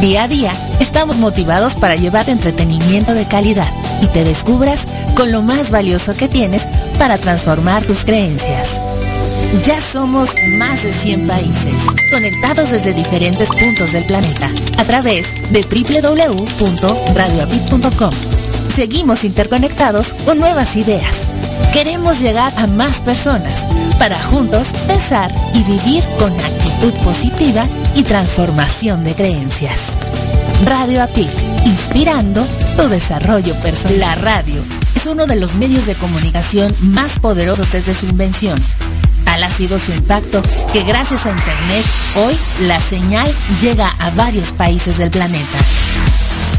Día a día estamos motivados para llevar entretenimiento de calidad y te descubras con lo más valioso que tienes para transformar tus creencias. Ya somos más de 100 países, conectados desde diferentes puntos del planeta, a través de www.radioapit.com. Seguimos interconectados con nuevas ideas. Queremos llegar a más personas para juntos pensar y vivir con actitud positiva y transformación de creencias. Radio APIT, inspirando tu desarrollo personal. La radio es uno de los medios de comunicación más poderosos desde su invención. Tal ha sido su impacto que gracias a Internet hoy la señal llega a varios países del planeta.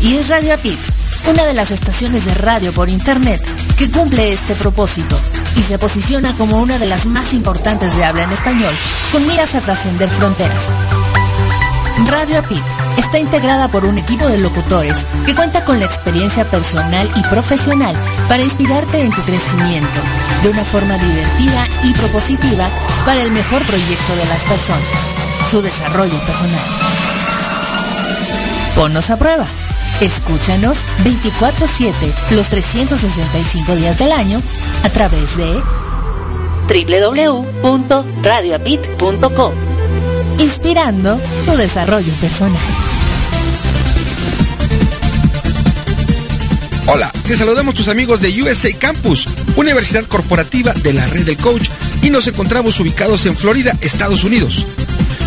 Y es Radio APIT, una de las estaciones de radio por Internet que cumple este propósito y se posiciona como una de las más importantes de habla en español, con miras a trascender fronteras. Radio Apit está integrada por un equipo de locutores que cuenta con la experiencia personal y profesional para inspirarte en tu crecimiento de una forma divertida y propositiva para el mejor proyecto de las personas, su desarrollo personal. Ponnos a prueba. Escúchanos 24/7 los 365 días del año a través de www.radioapit.com. Inspirando tu desarrollo personal. Hola, te saludamos tus amigos de USA Campus, Universidad Corporativa de la Red del Coach, y nos encontramos ubicados en Florida, Estados Unidos.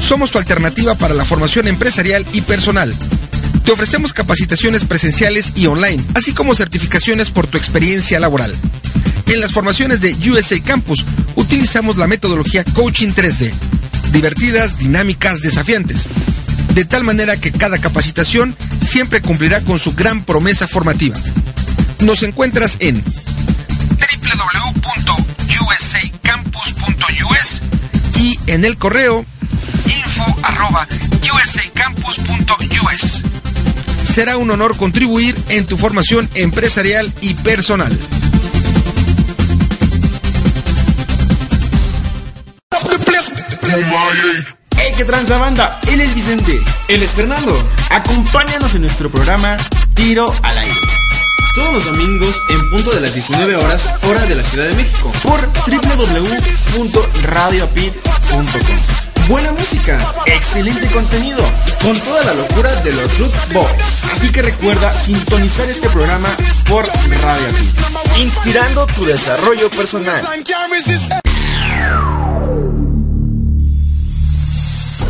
Somos tu alternativa para la formación empresarial y personal te ofrecemos capacitaciones presenciales y online, así como certificaciones por tu experiencia laboral. En las formaciones de USA Campus utilizamos la metodología Coaching 3D, divertidas, dinámicas, desafiantes, de tal manera que cada capacitación siempre cumplirá con su gran promesa formativa. Nos encuentras en www.usacampus.us y en el correo info@usacampus.us será un honor contribuir en tu formación empresarial y personal. ¡Hey, qué tranza banda! Él es Vicente. Él es Fernando. Acompáñanos en nuestro programa Tiro al Aire. Todos los domingos en punto de las 19 horas, hora de la Ciudad de México. Por www.radioapit.com buena música, excelente contenido, con toda la locura de los Root Boys. Así que recuerda sintonizar este programa por Radio Aquí, inspirando tu desarrollo personal.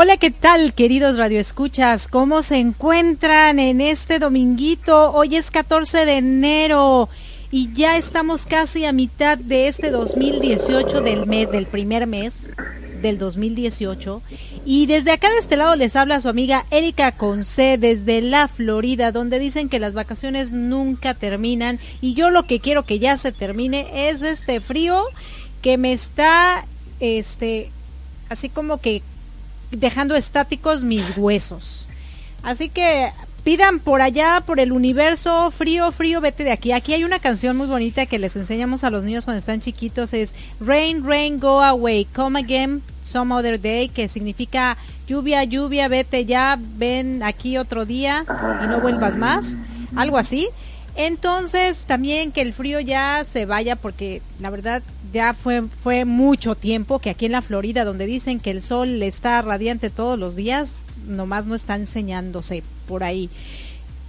Hola, ¿qué tal, queridos radioescuchas? ¿Cómo se encuentran en este dominguito? Hoy es 14 de enero y ya estamos casi a mitad de este 2018 del mes, del primer mes del 2018. Y desde acá de este lado les habla su amiga Erika Conce desde la Florida, donde dicen que las vacaciones nunca terminan. Y yo lo que quiero que ya se termine es este frío que me está, este, así como que dejando estáticos mis huesos. Así que pidan por allá, por el universo, frío, frío, vete de aquí. Aquí hay una canción muy bonita que les enseñamos a los niños cuando están chiquitos, es Rain, Rain, Go Away, Come Again, Some Other Day, que significa lluvia, lluvia, vete ya, ven aquí otro día y no vuelvas más, algo así. Entonces también que el frío ya se vaya porque la verdad ya fue, fue mucho tiempo que aquí en la Florida donde dicen que el sol está radiante todos los días, nomás no está enseñándose por ahí.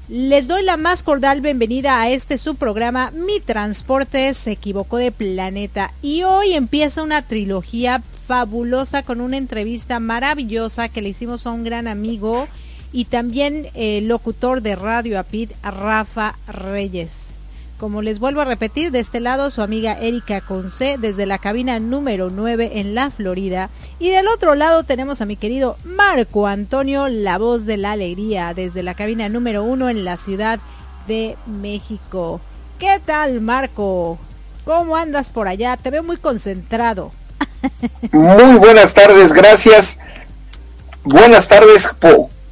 Les doy la más cordial bienvenida a este su programa Mi Transporte se equivocó de planeta y hoy empieza una trilogía fabulosa con una entrevista maravillosa que le hicimos a un gran amigo y también el locutor de Radio Apid, Rafa Reyes. Como les vuelvo a repetir, de este lado su amiga Erika Conce desde la cabina número 9 en la Florida. Y del otro lado tenemos a mi querido Marco Antonio, la voz de la alegría, desde la cabina número 1 en la Ciudad de México. ¿Qué tal Marco? ¿Cómo andas por allá? Te veo muy concentrado. Muy buenas tardes, gracias. Buenas tardes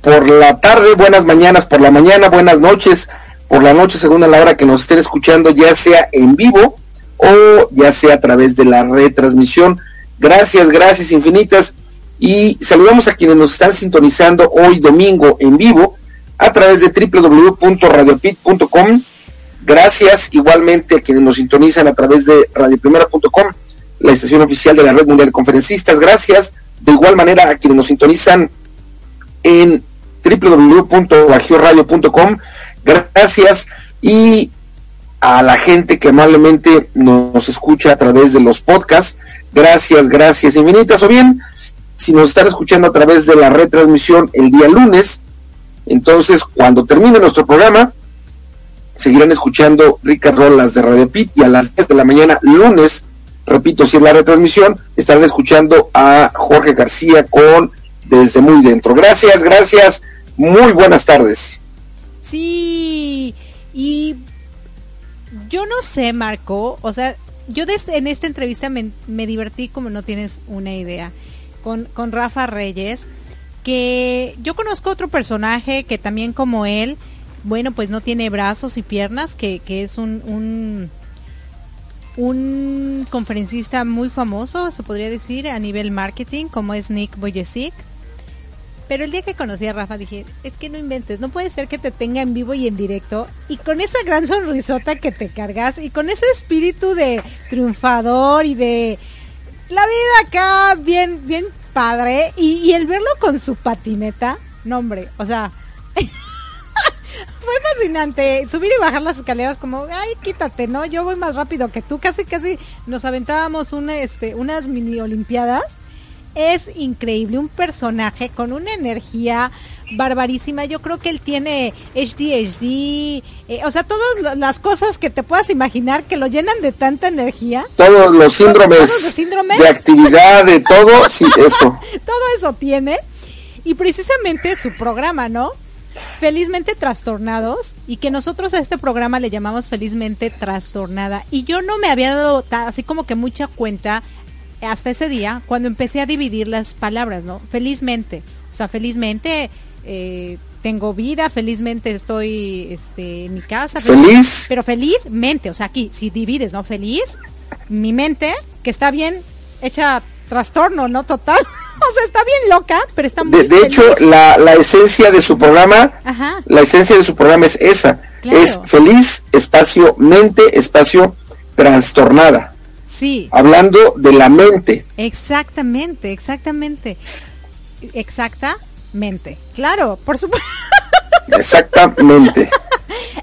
por la tarde, buenas mañanas por la mañana, buenas noches por la noche, según la hora que nos estén escuchando, ya sea en vivo o ya sea a través de la retransmisión. Gracias, gracias infinitas. Y saludamos a quienes nos están sintonizando hoy domingo en vivo a través de www.radiopit.com. Gracias igualmente a quienes nos sintonizan a través de radioprimera.com, la estación oficial de la Red Mundial de Conferencistas. Gracias de igual manera a quienes nos sintonizan en www.bajioradio.com Gracias y a la gente que amablemente nos escucha a través de los podcasts. Gracias, gracias infinitas. O bien, si nos están escuchando a través de la retransmisión el día lunes, entonces cuando termine nuestro programa, seguirán escuchando ricas rolas de Radio Pit y a las 10 de la mañana lunes, repito, si es la retransmisión, estarán escuchando a Jorge García con Desde Muy Dentro. Gracias, gracias. Muy buenas tardes. Sí, y yo no sé, Marco, o sea, yo en esta entrevista me, divertí como no tienes una idea con, con Rafa Reyes, que yo conozco otro personaje que también como él, bueno, pues no tiene brazos y piernas, que, que es un, un, un conferencista muy famoso, se podría decir, a nivel marketing, como es Nick Boyesic pero el día que conocí a Rafa dije, es que no inventes, no puede ser que te tenga en vivo y en directo y con esa gran sonrisota que te cargas y con ese espíritu de triunfador y de la vida acá bien, bien padre y, el verlo con su patineta, no hombre, o sea, fue fascinante subir y bajar las escaleras como, ay, quítate, ¿no? Yo voy más rápido que tú, casi, casi nos aventábamos una, este, unas mini olimpiadas es increíble, un personaje con una energía barbarísima. Yo creo que él tiene HDHD, eh, o sea, todas las cosas que te puedas imaginar que lo llenan de tanta energía. Todos los síndromes, de actividad, de todo, sí, eso. todo eso tiene. Y precisamente su programa, ¿no? Felizmente trastornados y que nosotros a este programa le llamamos felizmente trastornada y yo no me había dado así como que mucha cuenta hasta ese día cuando empecé a dividir las palabras, ¿no? Felizmente, o sea, felizmente eh, tengo vida, felizmente estoy este, en mi casa. Feliz. Pero felizmente, o sea, aquí, si divides, ¿no? Feliz, mi mente, que está bien hecha trastorno, ¿no? Total. o sea, está bien loca, pero está muy De, hecho, la, la, esencia de su programa, la esencia de su programa es esa. Es feliz, espacio, mente, espacio, trastornada. Sí. Hablando de la mente. Exactamente, exactamente. Exactamente. Claro, por supuesto. Exactamente.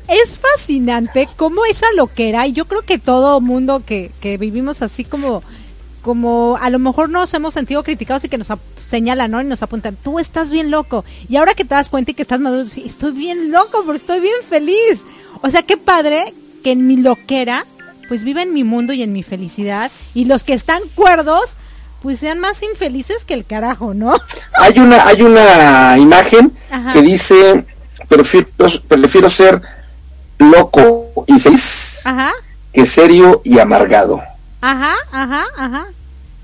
Es fascinante cómo esa loquera, y yo creo que todo mundo que, que vivimos así como, como a lo mejor nos hemos sentido criticados y que nos señalan, ¿no? Y nos apuntan, tú estás bien loco. Y ahora que te das cuenta y que estás maduro, sí, estoy bien loco, pero estoy bien feliz. O sea, qué padre que en mi loquera pues vive en mi mundo y en mi felicidad. Y los que están cuerdos, pues sean más infelices que el carajo, ¿no? Hay una, hay una imagen que dice, prefiero, prefiero ser loco y feliz que serio y amargado. Ajá, ajá, ajá.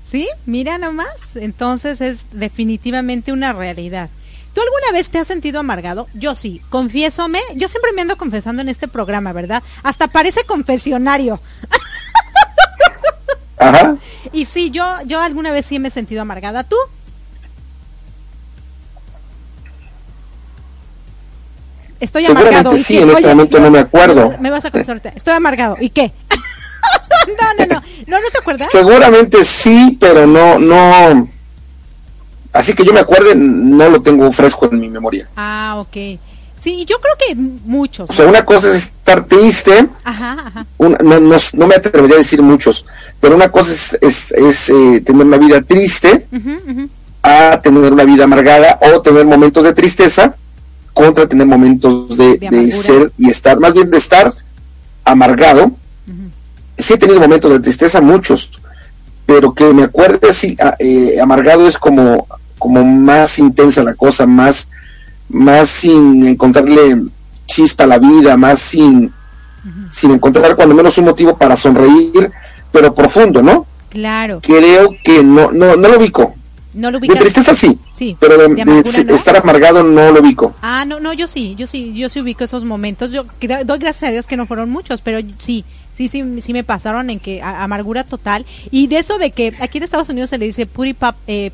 Sí, mira nomás. Entonces es definitivamente una realidad. ¿Tú alguna vez te has sentido amargado? Yo sí, confiésome. Yo siempre me ando confesando en este programa, ¿verdad? Hasta parece confesionario. Ajá. Y sí, yo, yo alguna vez sí me he sentido amargada. ¿Tú? Estoy amargado. sí, en este momento no me acuerdo. Me vas a contestar Estoy amargado. ¿Y qué? no, no, no, no. ¿No te acuerdas? Seguramente sí, pero no, no Así que yo me acuerde, no lo tengo fresco en mi memoria. Ah, ok. Sí, yo creo que muchos. O sea, una cosa es estar triste. Ajá, ajá. no, no, no, me atrevería a decir muchos, pero una cosa es, es, eh, tener una vida triste a tener una vida amargada o tener momentos de tristeza contra tener momentos de, de, ser y estar, más bien de estar amargado. Sí he tenido momentos de tristeza, muchos, pero que me acuerde así, eh, amargado es como como más intensa la cosa, más, más sin encontrarle chispa a la vida, más sin, sin encontrar cuando menos un motivo para sonreír, pero profundo, ¿no? Claro. Creo que no, no, no lo ubico. No lo De tristeza sí, sí pero de, estar amargado no lo ubico. Ah, no, no, yo sí, yo sí, yo sí ubico esos momentos. Yo doy gracias a Dios que no fueron muchos, pero sí, sí, sí, sí me pasaron en que amargura total. Y de eso de que aquí en Estados Unidos se le dice puri pap, eh,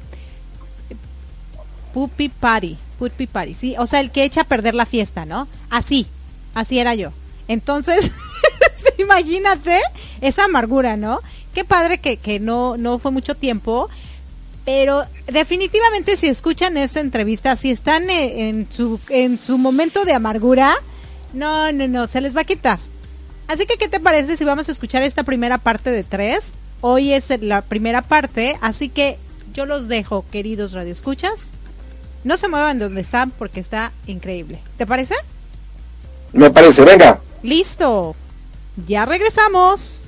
Puppy Party, Puppy Party, sí, o sea, el que echa a perder la fiesta, ¿no? Así, así era yo. Entonces, imagínate esa amargura, ¿no? Qué padre que, que no, no fue mucho tiempo, pero definitivamente si escuchan esa entrevista, si están e, en su, en su momento de amargura, no, no, no, se les va a quitar. Así que, ¿qué te parece si vamos a escuchar esta primera parte de tres? Hoy es la primera parte, así que yo los dejo, queridos radioescuchas, no se muevan de donde están porque está increíble. ¿Te parece? Me parece, venga. Listo. Ya regresamos.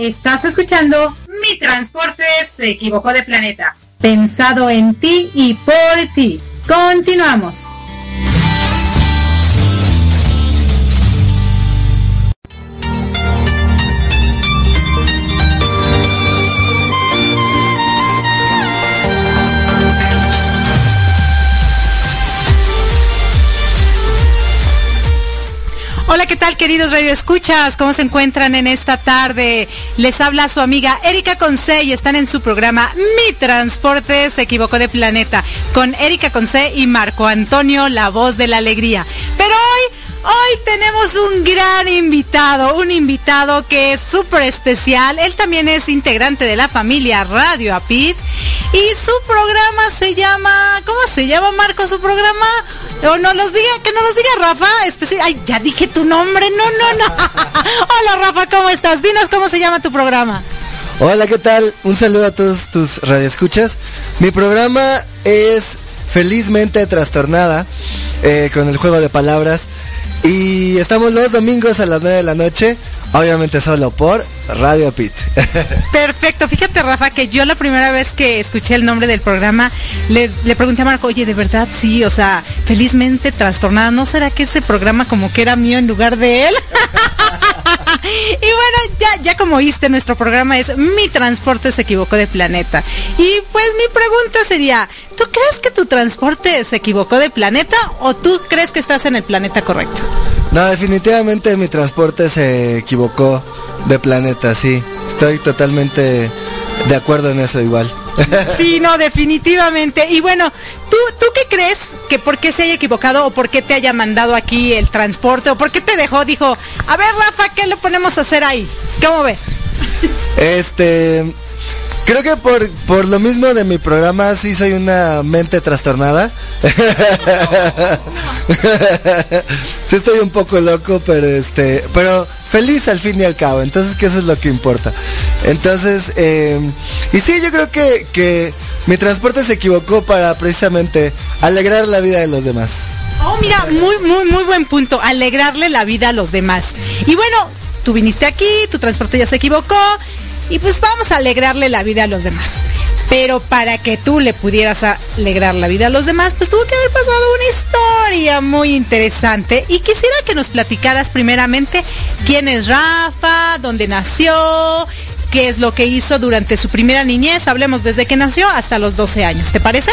Estás escuchando Mi Transporte se equivocó de planeta. Pensado en ti y por ti. Continuamos. Hola, ¿qué tal queridos Radio Escuchas? ¿Cómo se encuentran en esta tarde? Les habla su amiga Erika Conce y están en su programa Mi Transporte se equivocó de planeta con Erika Conce y Marco Antonio, la voz de la alegría. Pero hoy Hoy tenemos un gran invitado, un invitado que es súper especial. Él también es integrante de la familia Radio Apit y su programa se llama, ¿cómo se llama Marco su programa? O no los diga, que no los diga Rafa, Ay, ya dije tu nombre, no, no, no. Hola Rafa, ¿cómo estás? Dinos cómo se llama tu programa. Hola, ¿qué tal? Un saludo a todos tus radioescuchas. Mi programa es Felizmente Trastornada, eh, con el juego de palabras. Y estamos los domingos a las 9 de la noche, obviamente solo por Radio Pit. Perfecto, fíjate Rafa que yo la primera vez que escuché el nombre del programa le, le, pregunté a Marco, oye, de verdad sí, o sea, felizmente trastornada, ¿no será que ese programa como que era mío en lugar de él? y bueno, ya, ya como oíste, nuestro programa es Mi transporte se equivocó de planeta. Y pues mi pregunta sería, ¿tú crees que tu transporte se equivocó de planeta o tú crees que estás en el planeta correcto? No, definitivamente mi transporte se equivocó de planeta, sí. Estoy totalmente de acuerdo en eso igual. Sí, no, definitivamente. Y bueno, ¿tú, ¿tú qué crees que por qué se haya equivocado o por qué te haya mandado aquí el transporte o por qué te dejó? Dijo, a ver Rafa, ¿qué le ponemos a hacer ahí? ¿Cómo ves? Este, creo que por, por lo mismo de mi programa sí soy una mente trastornada. sí estoy un poco loco, pero este, pero feliz al fin y al cabo. Entonces, que eso es lo que importa. Entonces, eh, y sí, yo creo que, mi transporte se equivocó para precisamente alegrar la vida de los demás. Oh, mira, muy, muy, muy buen punto. Alegrarle la vida a los demás. Y bueno, tú viniste aquí, tu transporte ya se equivocó. Y pues vamos a alegrarle la vida a los demás. Pero para que tú le pudieras alegrar la vida a los demás, pues tuvo que haber pasado una historia muy interesante. Y quisiera que nos platicaras primeramente quién es Rafa, dónde nació, qué es lo que hizo durante su primera niñez. Hablemos desde que nació hasta los 12 años. ¿Te parece?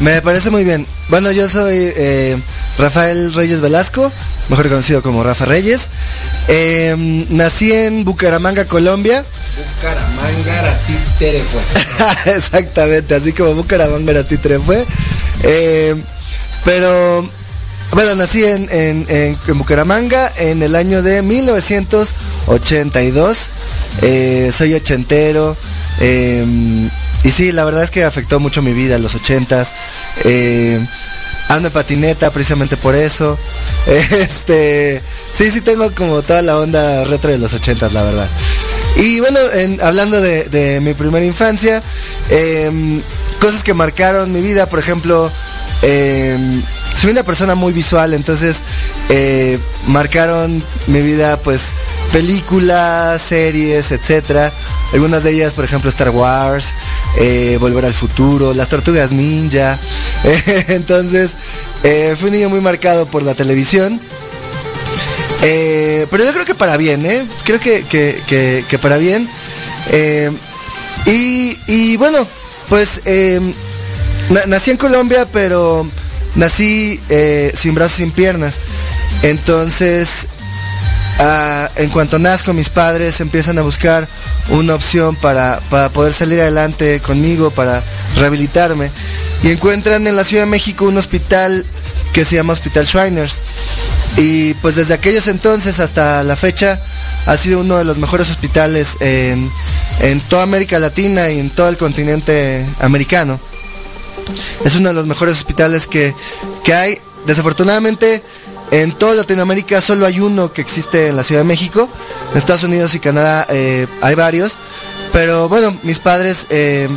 Me parece muy bien. Bueno, yo soy eh, Rafael Reyes Velasco, mejor conocido como Rafa Reyes. Eh, nací en Bucaramanga, Colombia. Bucaramanga fue. Exactamente, así como Bucaramanga fue. Eh, pero bueno, nací en, en, en, Bucaramanga en el año de 1982. Eh, soy ochentero. Eh, y sí, la verdad es que afectó mucho mi vida, los ochentas. Eh, ando en patineta precisamente por eso. Este, sí, sí tengo como toda la onda retro de los ochentas, la verdad. Y bueno, hablando de, mi primera infancia, em, cosas que marcaron mi vida, por ejemplo, em, soy una persona muy visual, entonces eh, marcaron mi vida pues películas, series, etcétera. Algunas de ellas, por ejemplo, Star Wars, eh, Volver al Futuro, Las Tortugas Ninja. entonces, eh, fui un niño muy marcado por la televisión. pero yo creo que para bien, ¿eh? Creo que, que, para bien. Y, y, bueno, pues nací en Colombia, pero nací sin brazos, sin piernas. Entonces, Ah, en cuanto nazco, mis padres empiezan a buscar una opción para, poder salir adelante conmigo, para rehabilitarme. Y encuentran en la Ciudad de México un hospital que se llama Hospital Shriners. Y pues desde aquellos entonces hasta la fecha ha sido uno de los mejores hospitales en, toda América Latina y en todo el continente americano. Es uno de los mejores hospitales que, que hay. Desafortunadamente en toda Latinoamérica solo hay uno que existe en la Ciudad de México. En Estados Unidos y Canadá eh, hay varios. Pero bueno, mis padres eh,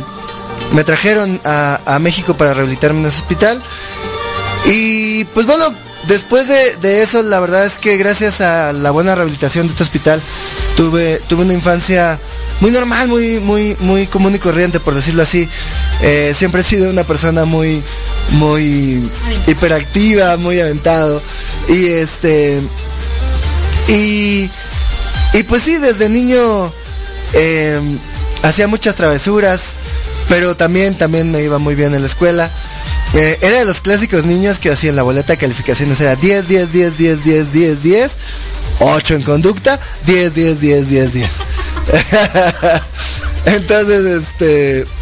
me trajeron a, México para rehabilitarme en ese hospital. Y pues bueno, después de, eso, la verdad es que gracias a la buena rehabilitación de este hospital, tuve, tuve una infancia muy normal, muy, muy, muy común y corriente, por decirlo así. Eh, siempre he sido una persona muy, muy hiperactiva, muy aventado. Y este. Y. Y pues sí, desde niño em, hacía muchas travesuras, pero también, también me iba muy bien en la escuela. Eh, era de los clásicos niños que hacían la boleta de calificaciones, era 10, 10, 10, 10, 10, 10, 10, 8 en conducta, 10, 10, 10, 10, 10. Entonces, este...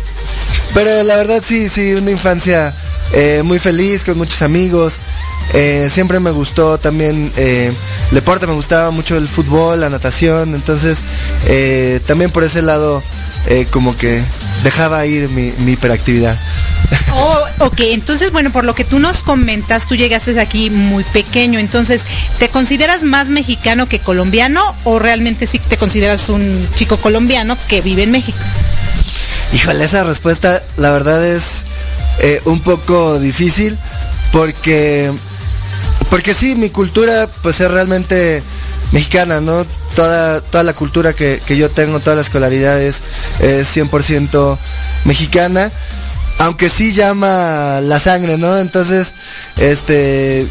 Pero la verdad sí, sí, una infancia eh, muy feliz, con muchos amigos. Eh, siempre me gustó también eh, el deporte, me gustaba mucho el fútbol, la natación, entonces también por ese lado como que dejaba ir mi, hiperactividad. Oh, ok, entonces bueno, por lo que tú nos comentas, tú llegaste aquí muy pequeño, entonces, ¿te consideras más mexicano que colombiano o realmente sí te consideras un chico colombiano que vive en México? Híjole, esa respuesta la verdad es un poco difícil porque porque sí, mi cultura pues es realmente mexicana, ¿no? Toda, toda la cultura que, yo tengo, toda la escolaridad es, 100% mexicana, aunque sí llama la sangre, ¿no? Entonces, este,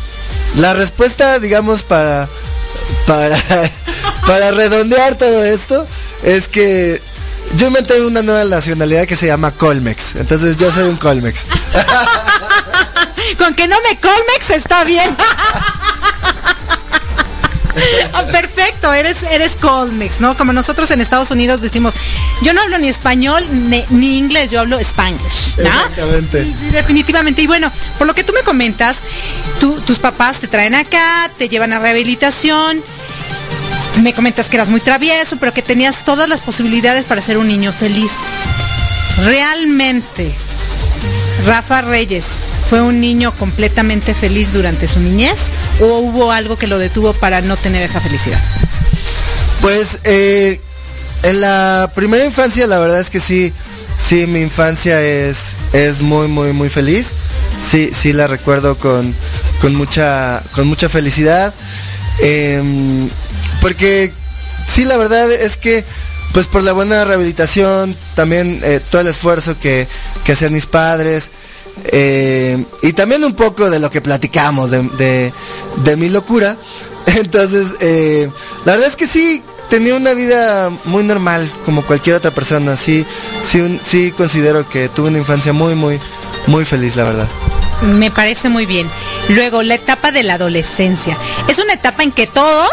la respuesta, digamos, para, para redondear todo esto, es que yo inventé una nueva nacionalidad que se llama Colmex. Entonces yo soy un Colmex. Con que no me Colmex está bien. Ah, perfecto, eres, eres Colmex, ¿no? Como nosotros en Estados Unidos decimos, yo no hablo ni español ni, inglés, yo hablo Spanglish, Exactamente. definitivamente. Y bueno, por lo que tú me comentas, tus papás te traen acá, te llevan a rehabilitación. Me comentas que eras muy travieso, pero que tenías todas las posibilidades para ser un niño feliz. Realmente, Rafa Reyes, ¿Fue un niño completamente feliz durante su niñez o hubo algo que lo detuvo para no tener esa felicidad? Pues eh, en la primera infancia la verdad es que sí, sí, mi infancia es, es muy, muy, muy feliz. Sí, sí la recuerdo con, con mucha, con mucha felicidad. Em, porque sí, la verdad es que pues por la buena rehabilitación, también eh, todo el esfuerzo que, que hacían mis padres, eh, y también un poco de lo que platicamos de, mi locura. Entonces, eh, la verdad es que sí, tenía una vida muy normal, como cualquier otra persona. Sí, sí, sí considero que tuve una infancia muy, muy, muy feliz, la verdad. Me parece muy bien. Luego, la etapa de la adolescencia. Es una etapa en que todos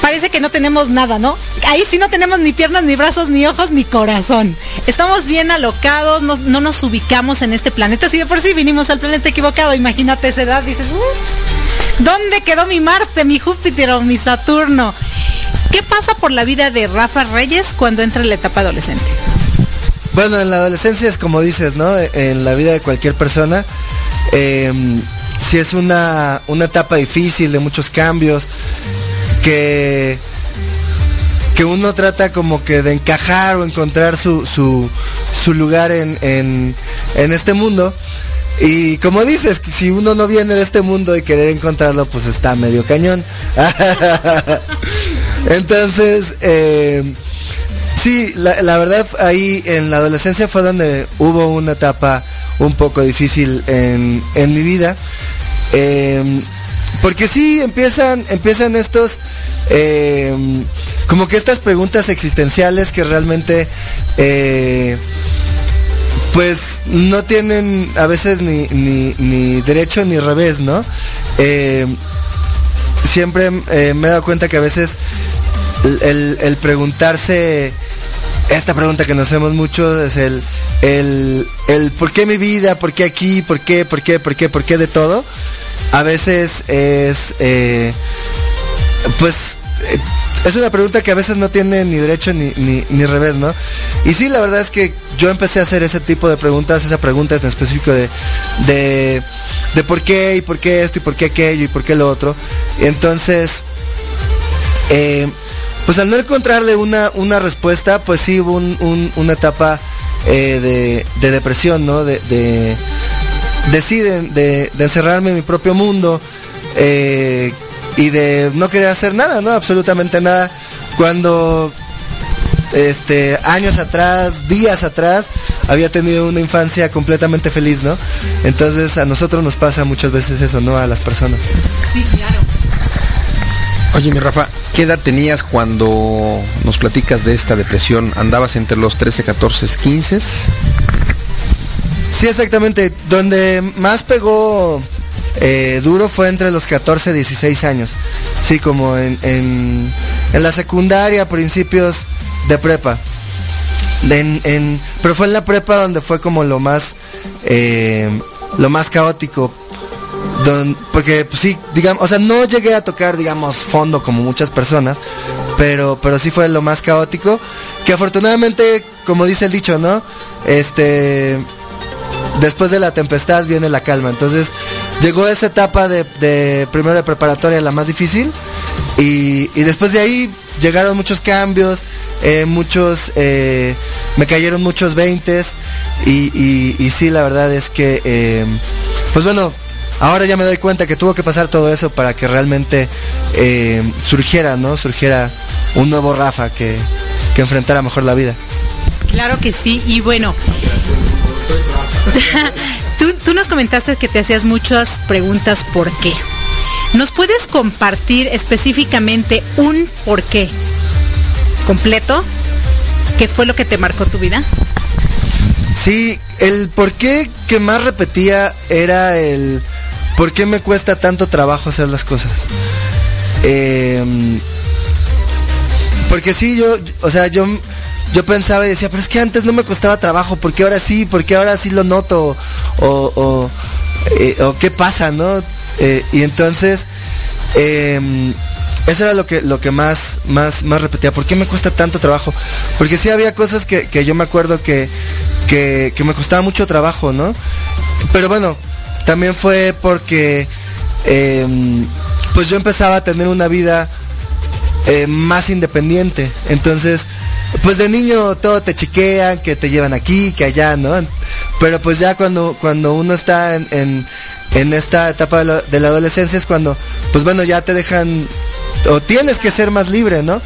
parece que no tenemos nada, ¿no? Ahí sí no tenemos ni piernas, ni brazos, ni ojos, ni corazón. Estamos bien alocados, no, nos ubicamos en este planeta. Si de por sí vinimos al planeta equivocado, imagínate esa edad, dices, uh, ¿dónde quedó mi Marte, mi Júpiter o mi Saturno? ¿Qué pasa por la vida de Rafa Reyes cuando entra en la etapa adolescente? Bueno, en la adolescencia es como dices, ¿no? En la vida de cualquier persona. Eh, si es una, una etapa difícil, de muchos cambios, que, que uno trata como que de encajar o encontrar su, su, lugar en, en, este mundo. Y como dices, si uno no viene de este mundo y querer encontrarlo, pues está medio cañón. Entonces, eh, sí, la, verdad ahí en la adolescencia fue donde hubo una etapa un poco difícil en, en mi vida. Eh, porque sí, empiezan, empiezan estos, eh, como que estas preguntas existenciales que realmente, eh, pues no tienen a veces ni, ni, derecho ni revés, ¿no? Eh, siempre me he dado cuenta que a veces el, preguntarse, esta pregunta que nos hacemos mucho es el, el, el por qué mi vida, por qué aquí, por qué, por qué, por qué, por qué de todo a veces es, pues, es una pregunta que a veces no tiene ni derecho ni, ni, revés, ¿no? Y sí, la verdad es que yo empecé a hacer ese tipo de preguntas, esa pregunta en específico de, de, de por qué y por qué esto y por qué aquello y por qué lo otro. entonces, eh, pues al no encontrarle una, una respuesta, pues sí hubo una etapa de, de, depresión, ¿no? de, deciden de, encerrarme en mi propio mundo eh, y de no querer hacer nada, ¿no? Absolutamente nada. Cuando este años atrás, días atrás, había tenido una infancia completamente feliz, ¿no? Entonces a nosotros nos pasa muchas veces eso, ¿no? A las personas. Sí, claro. Oye, mi Rafa, ¿qué edad tenías cuando nos platicas de esta depresión? ¿Andabas entre los 13, 14, 15? Sí, exactamente. Donde más pegó eh, duro fue entre los 14 y 16 años. Sí, como en, en, la secundaria, principios de prepa. pero fue en la prepa donde fue como lo más eh, lo más caótico. porque pues, sí, digamos, o sea, no llegué a tocar, digamos, fondo como muchas personas, pero, pero sí fue lo más caótico. Que afortunadamente, como dice el dicho, ¿no? Este después de la tempestad viene la calma. Entonces llegó esa etapa de, primero de preparatoria, la más difícil, y, después de ahí llegaron muchos cambios, eh, muchos, eh, me cayeron muchos veintes, y, y, sí, la verdad es que, eh, pues bueno, ahora ya me doy cuenta que tuvo que pasar todo eso para que realmente surgiera, ¿no? Surgiera un nuevo Rafa que, que enfrentara mejor la vida. Claro que sí, y bueno, tú, nos comentaste que te hacías muchas preguntas por qué. ¿Nos puedes compartir específicamente un por qué completo? ¿Qué fue lo que te marcó tu vida? Sí, el por qué que más repetía era el por qué me cuesta tanto trabajo hacer las cosas. Em, porque sí, yo, o sea, yo yo pensaba y decía, pero es que antes no me costaba trabajo, ¿por qué ahora sí? ¿Por qué ahora sí lo noto? O, o, eh, qué pasa, ¿no? Eh, y entonces, em, eso era lo que, lo que más, más, más repetía. ¿Por qué me cuesta tanto trabajo? Porque sí había cosas que, yo me acuerdo que, que, me costaba mucho trabajo, ¿no? Pero bueno, también fue porque em, pues yo empezaba a tener una vida eh, más independiente. Entonces, pues de niño todo te chiquean, que te llevan aquí, que allá, ¿no? Pero pues ya cuando, cuando uno está en, en esta etapa de la, adolescencia es cuando, pues bueno, ya te dejan o tienes que ser más libre, ¿no?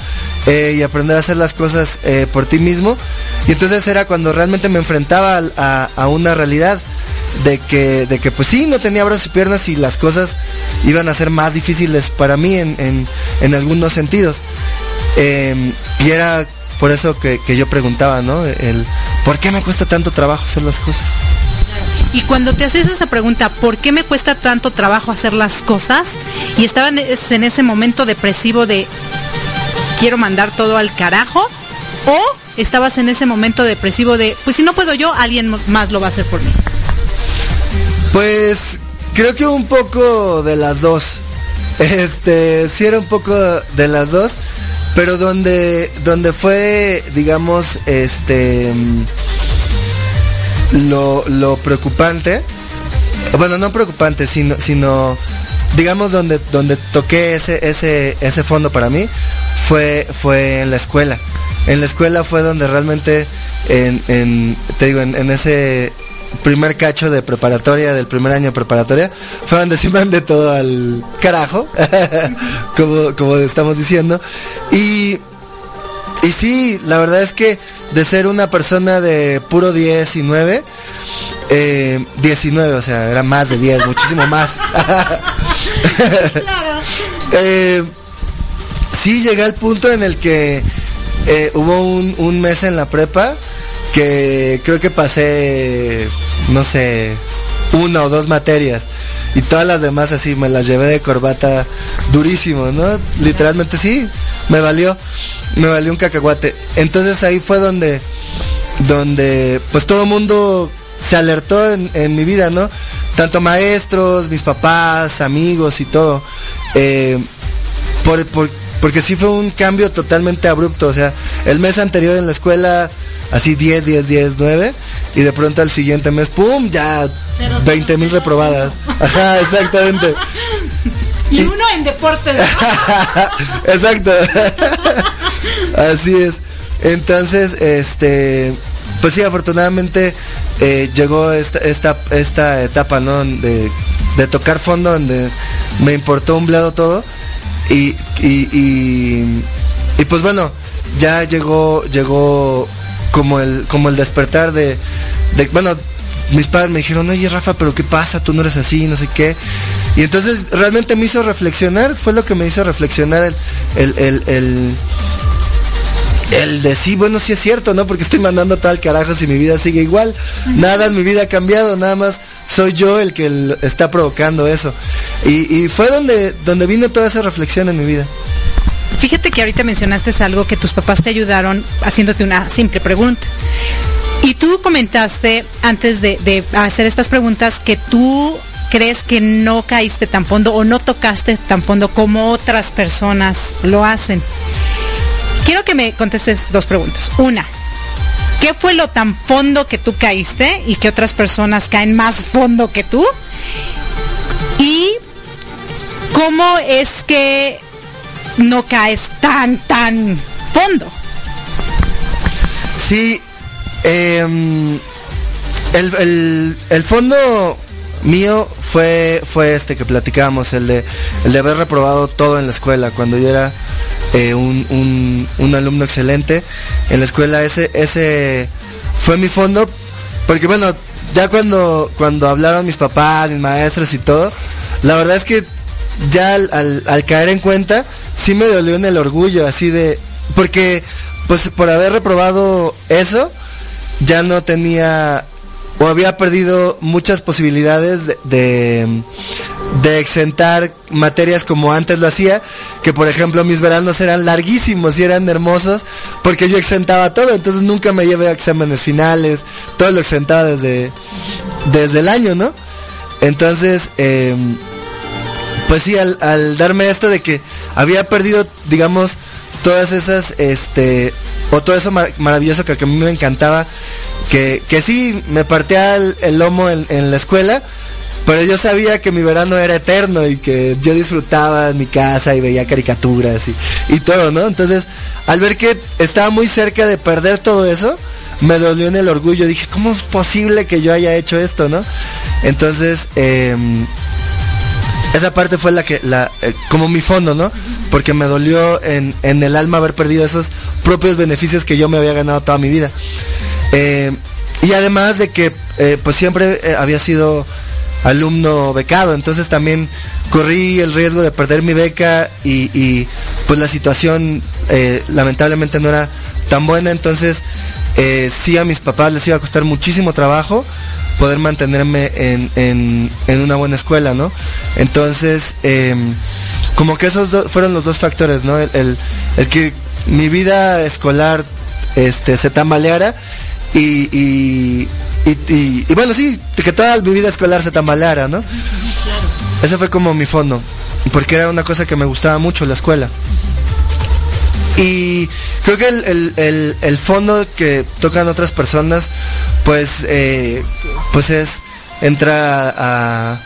Eh, y aprender a hacer las cosas eh, por ti mismo. Y entonces era cuando realmente me enfrentaba a, una realidad de que, de que pues sí, no tenía brazos y piernas y las cosas iban a ser más difíciles para mí en, algunos sentidos. Em, y era por eso que, que, yo preguntaba, ¿no? El, ¿por qué me cuesta tanto trabajo hacer las cosas? Y cuando te haces esa pregunta, ¿por qué me cuesta tanto trabajo hacer las cosas? Y estaban en ese momento depresivo de quiero mandar todo al carajo o estabas en ese momento depresivo de pues si no puedo yo, alguien más lo va a hacer por mí. Pues creo que un poco de las dos. Este, sí era un poco de las dos, pero donde donde fue digamos este lo, preocupante, bueno, no preocupante, sino, sino digamos donde, donde toqué ese, ese, ese fondo para mí, fue, fue en la escuela. En la escuela fue donde realmente, en, te digo, en, ese primer cacho de preparatoria, del primer año de preparatoria, fue donde se mandé todo al carajo, como, como estamos diciendo. Y, y sí, la verdad es que de ser una persona de puro 10 y 9, 19, eh, o sea, era más de 10, muchísimo más. claro. eh, sí, llegué al punto en el que eh, hubo un, un mes en la prepa que creo que pasé, no sé, una o dos materias. Y todas las demás así me las llevé de corbata durísimo, ¿no? Literalmente sí, me valió me valió un cacahuate. Entonces ahí fue donde, donde pues todo el mundo se alertó en, mi vida, ¿no? Tanto maestros, mis papás, amigos y todo. Eh, porque sí fue un cambio totalmente abrupto. O sea, el mes anterior en la escuela, así 10, 10, 10, 9. Y de pronto al siguiente mes, ¡pum! Ya 20 mil reprobadas. Ajá, exactamente. Y, y uno en deportes. Exacto. Así es. Entonces, este, pues sí, afortunadamente eh, llegó esta, esta, esta etapa, ¿no? De, tocar fondo, donde me importó un bledo todo. Y, y, y, pues bueno, ya llegó, llegó como el, como el despertar de, de, bueno, mis padres me dijeron, oye Rafa, pero ¿qué pasa? Tú no eres así, no sé qué. Y entonces realmente me hizo reflexionar, fue lo que me hizo reflexionar el, el, el el de sí, bueno, sí es cierto, ¿no? Porque estoy mandando tal carajo si mi vida sigue igual. Nada en mi vida ha cambiado, nada más soy yo el que está provocando eso. Y, fue donde, donde vino toda esa reflexión en mi vida. Fíjate que ahorita mencionaste algo que tus papás te ayudaron haciéndote una simple pregunta. Y tú comentaste antes de, hacer estas preguntas que tú crees que no caíste tan fondo o no tocaste tan fondo como otras personas lo hacen. Quiero que me contestes dos preguntas. Una, ¿qué fue lo tan fondo que tú caíste y que otras personas caen más fondo que tú? Y ¿cómo es que no caes tan, tan fondo? Sí, em, el, fondo mío fue, fue este que platicábamos, el de, el de haber reprobado todo en la escuela cuando yo era eh, un, alumno excelente en la escuela. Ese, ese fue mi fondo, porque bueno, ya cuando, cuando hablaron mis papás, mis maestros y todo, la verdad es que ya al, caer en cuenta, sí me dolió en el orgullo, así de, porque pues por haber reprobado eso, ya no tenía o había perdido muchas posibilidades de, de exentar materias como antes lo hacía, que por ejemplo mis veranos eran larguísimos y eran hermosos, porque yo exentaba todo, entonces nunca me llevé a exámenes finales, todo lo exentaba desde, desde el año, ¿no? Entonces, em, pues sí, al, darme esto de que había perdido, digamos, todas esas, este, o todo eso maravilloso que, a mí me encantaba, que, que sí, me partía el, lomo en la escuela, pero yo sabía que mi verano era eterno y que yo disfrutaba en mi casa y veía caricaturas y, todo, ¿no? Entonces, al ver que estaba muy cerca de perder todo eso, me dolió en el orgullo. Dije, ¿cómo es posible que yo haya hecho esto, no? Entonces, em, esa parte fue la que, la, eh, como mi fondo, ¿no? Porque me dolió en, en, el alma haber perdido esos propios beneficios que yo me había ganado toda mi vida. Eh, y además de que, eh, pues siempre había sido alumno becado, entonces también corrí el riesgo de perder mi beca y, pues la situación lamentablemente no era tan buena, entonces sí a mis papás les iba a costar muchísimo trabajo poder mantenerme en, en, en una buena escuela, ¿no? Entonces, eh, como que esos fueron los dos factores, ¿no? El, el, que mi vida escolar este, se tambaleara y, y, y, bueno, sí, que toda mi vida escolar se tambaleara, ¿no? Ese fue como mi fondo, porque era una cosa que me gustaba mucho, la escuela. Y creo que el, el, el, fondo que tocan otras personas, pues, eh, pues es entrar a,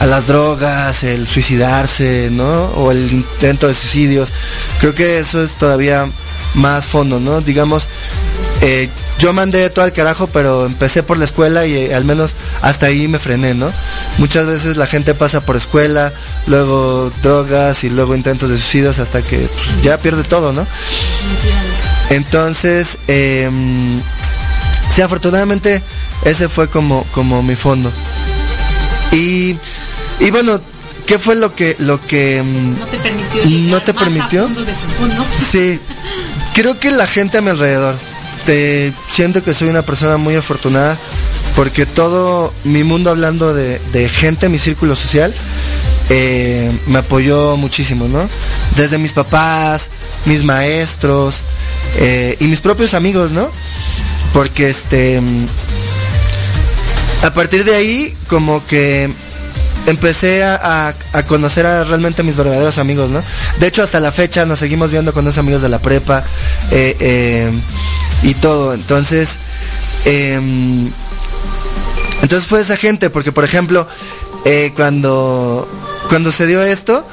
a, las drogas, el suicidarse, ¿no? O el intento de suicidios. Creo que eso es todavía más fondo, ¿no? Digamos, eh, yo mandé todo al carajo, pero empecé por la escuela y eh, al menos hasta ahí me frené, ¿no? Muchas veces la gente pasa por escuela, luego drogas y luego intentos de suicidios hasta que pues, ya pierde todo, ¿no? Entonces, eh, sí, afortunadamente ese fue como, como mi fondo. Y, y bueno, ¿qué fue lo que lo que no te permitió? No te permitió? Sí, creo que la gente a mi alrededor este, siento que soy una persona muy afortunada porque todo mi mundo hablando de, gente, mi círculo social, eh, me apoyó muchísimo, ¿no? Desde mis papás, mis maestros eh, y mis propios amigos, ¿no? Porque este, a partir de ahí, como que empecé a, conocer a realmente mis verdaderos amigos, ¿no? De hecho, hasta la fecha nos seguimos viendo con los amigos de la prepa. Eh, y todo. Entonces, em, entonces fue esa gente, porque por ejemplo, eh, cuando, cuando se dio esto,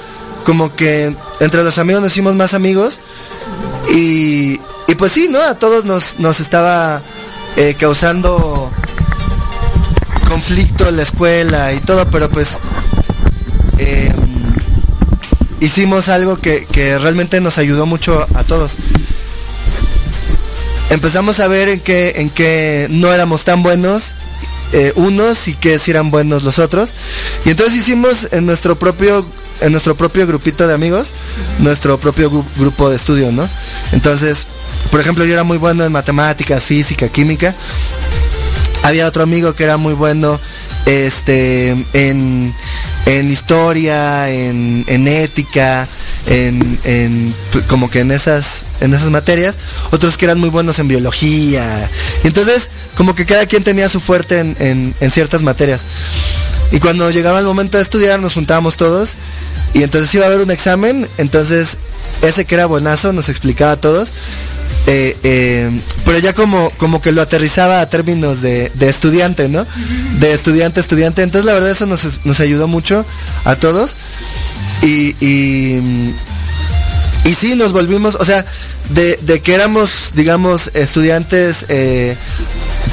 como que entre los amigos nos hicimos más amigos y, y pues sí, ¿no? A todos nos, nos estaba eh, causando conflicto en la escuela y todo, pero pues em, hicimos algo que, que realmente nos ayudó mucho a todos empezamos a ver en qué, en qué no éramos tan buenos eh, unos y que si eran buenos los otros. Y entonces hicimos en nuestro propio, en nuestro propio grupito de amigos, nuestro propio grupo de estudio, ¿no? Entonces, por ejemplo, yo era muy bueno en matemáticas, física, química. Había otro amigo que era muy bueno este, en, en historia, en, en ética, en, en, como que en esas, en esas materias, otros que eran muy buenos en biología. Y entonces, como que cada quien tenía su fuerte en, en, ciertas materias. Y cuando llegaba el momento de estudiar, nos juntábamos todos. Y entonces iba a haber un examen. Entonces, ese que era buenazo nos explicaba a todos. Eh, eh, pero ya como, como que lo aterrizaba a términos de, estudiante, ¿no? De estudiante, estudiante. Entonces la verdad eso nos, ayudó mucho a todos. Y, y, y sí, nos volvimos, o sea, de, de que éramos, digamos, estudiantes eh,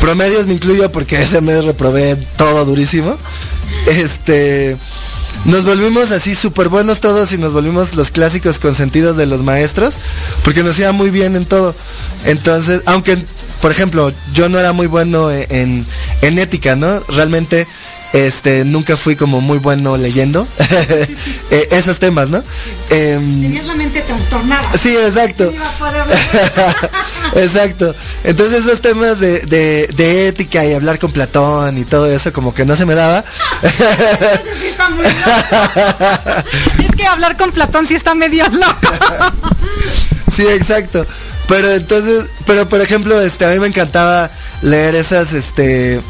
promedios, me incluyo porque ese mes reprobé todo durísimo. Este, nos volvimos así súper buenos todos y nos volvimos los clásicos consentidos de los maestros, porque nos iba muy bien en todo. Entonces, aunque, por ejemplo, yo no era muy bueno en, en ética, ¿no? Realmente este, nunca fui como muy bueno leyendo eh, esos temas, ¿no? Tenías la mente trastornada. Sí, exacto. exacto. Entonces esos temas de, de, ética y hablar con Platón y todo eso como que no se me daba. sí está muy es que hablar con Platón sí está medio loco. sí, exacto. Pero entonces, pero por ejemplo, este, a mí me encantaba leer esas, este,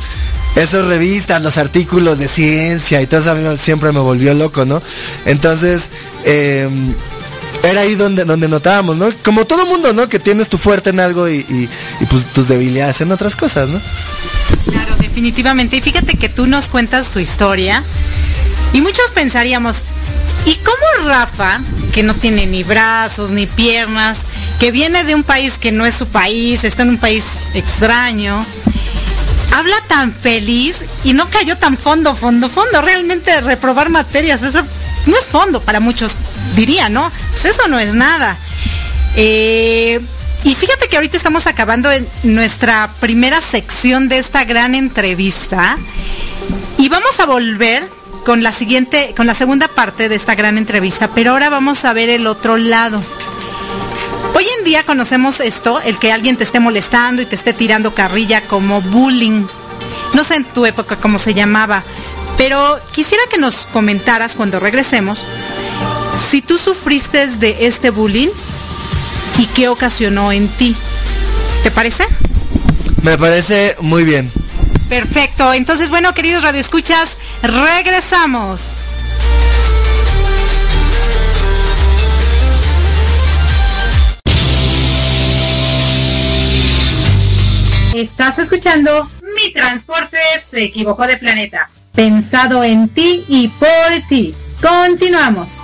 esas revistas, los artículos de ciencia y todo eso siempre me volvió loco, ¿no? Entonces, em, era ahí donde, donde notábamos, ¿no? Como todo mundo, ¿no? Que tienes tu fuerte en algo y, y, pues tus debilidades en otras cosas, ¿no? Claro, definitivamente. Y fíjate que tú nos cuentas tu historia y muchos pensaríamos, ¿y cómo Rafa, que no tiene ni brazos ni piernas, que viene de un país que no es su país, está en un país extraño, habla tan feliz y no cayó tan fondo, fondo, fondo. Realmente reprobar materias, eso no es fondo, para muchos dirían, ¿no? Pues eso no es nada. Eh, y fíjate que ahorita estamos acabando en nuestra primera sección de esta gran entrevista y vamos a volver con la siguiente, con la segunda parte de esta gran entrevista, pero ahora vamos a ver el otro lado. Hoy en día conocemos esto, el que alguien te esté molestando y te esté tirando carrilla como bullying. No sé en tu época cómo se llamaba, pero quisiera que nos comentaras cuando regresemos si tú sufriste de este bullying y qué ocasionó en ti. ¿Te parece? Me parece muy bien. Perfecto. Entonces, bueno, queridos radioescuchas, regresamos. Estás escuchando Mi Transporte se equivocó de planeta. Pensado en ti y por ti. Continuamos.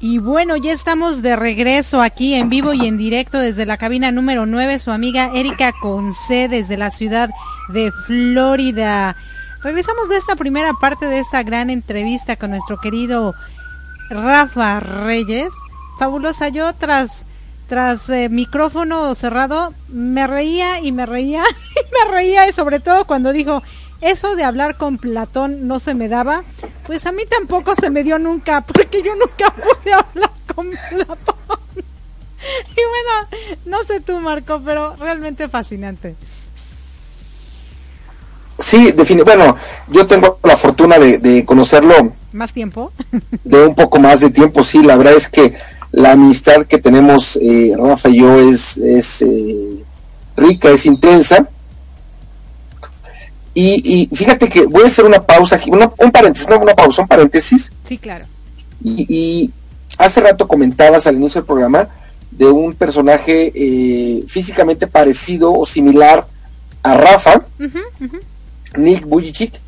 Y bueno, ya estamos de regreso aquí en vivo y en directo desde la cabina número 9, su amiga Erika Conce desde la ciudad de Florida. Regresamos de esta primera parte de esta gran entrevista con nuestro querido Rafa Reyes. Fabulosa, yo tras tras eh, micrófono cerrado me reía y me reía y me reía y sobre todo cuando dijo eso de hablar con Platón no se me daba, pues a mí tampoco se me dio nunca, porque yo nunca pude hablar con Platón. Y bueno, no sé tú Marco, pero realmente fascinante. Sí, define, bueno, yo tengo la fortuna de, conocerlo. ¿Más tiempo? De un poco más de tiempo, sí, la verdad es que la amistad que tenemos eh, Rafa y yo es, es eh, rica, es intensa y, fíjate que voy a hacer una pausa aquí, un paréntesis, no una pausa, un paréntesis. Sí, claro. Y, hace rato comentabas al inicio del programa de un personaje eh, físicamente parecido o similar a Rafa, Nick Bujicic.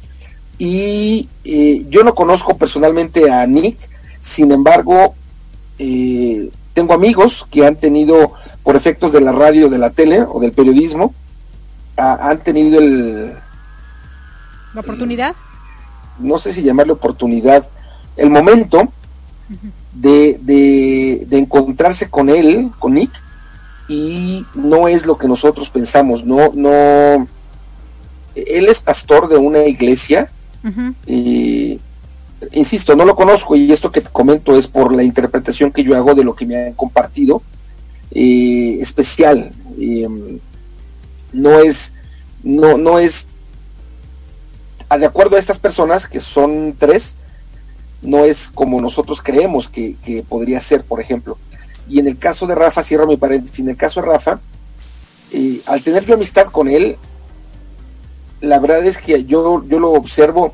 Y eh, yo no conozco personalmente a Nick, sin embargo, eh, tengo amigos que han tenido, por efectos de la radio, de la tele o del periodismo, han tenido el, ¿La oportunidad? no sé si llamarle oportunidad, el momento de, de, encontrarse con él, con Nick, y no es lo que nosotros pensamos, no, no, él es pastor de una iglesia, y insisto, no lo conozco y esto que te comento es por la interpretación que yo hago de lo que me han compartido, eh, especial, em, no es, no, no es de acuerdo a estas personas, que son tres, no es como nosotros creemos que, podría ser, por ejemplo. Y en el caso de Rafa, cierro mi paréntesis, en el caso de Rafa, eh, al tener yo amistad con él, la verdad es que yo, yo lo observo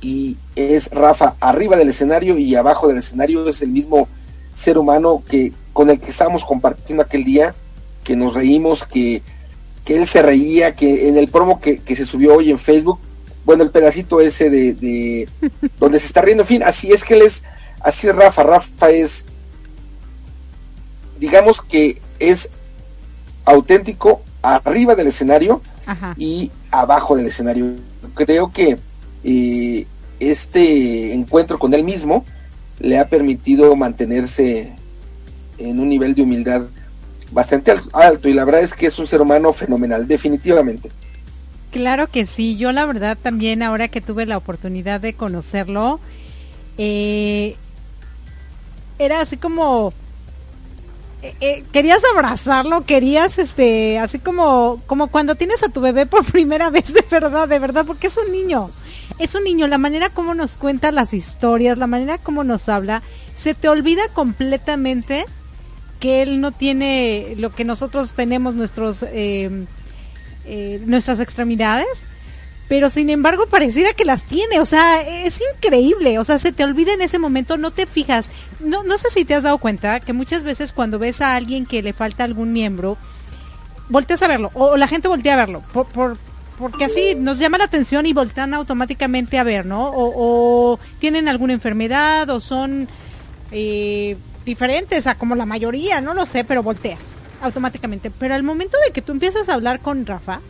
y es Rafa arriba del escenario y abajo del escenario es el mismo ser humano que con el que estábamos compartiendo aquel día, que nos reímos, que, que él se reía, que en el promo que, que se subió hoy en Facebook, bueno, el pedacito ese de, donde se está riendo, en fin, así es que él es, así es Rafa, Rafa es, digamos que es auténtico arriba del escenario y abajo del escenario. Creo que eh, este encuentro con él mismo le ha permitido mantenerse en un nivel de humildad bastante alto y la verdad es que es un ser humano fenomenal, definitivamente. Claro que sí, yo la verdad también ahora que tuve la oportunidad de conocerlo, eh, era así como eh, eh, querías abrazarlo, querías este, así como como cuando tienes a tu bebé por primera vez de verdad, de verdad, porque es un niño. Es un niño, la manera como nos cuenta las historias, la manera como nos habla, se te olvida completamente que él no tiene lo que nosotros tenemos nuestros eh, eh, nuestras extremidades, pero sin embargo pareciera que las tiene, o sea, es increíble, o sea, se te olvida en ese momento, no te fijas, no, no sé si te has dado cuenta que muchas veces cuando ves a alguien que le falta algún miembro, volteas a verlo, o, la gente voltea a verlo, por, por, porque así nos llama la atención y voltean automáticamente a ver, ¿no? O, tienen alguna enfermedad o son eh, diferentes a como la mayoría, no lo sé, pero volteas automáticamente. Pero al momento de que tú empiezas a hablar con Rafa,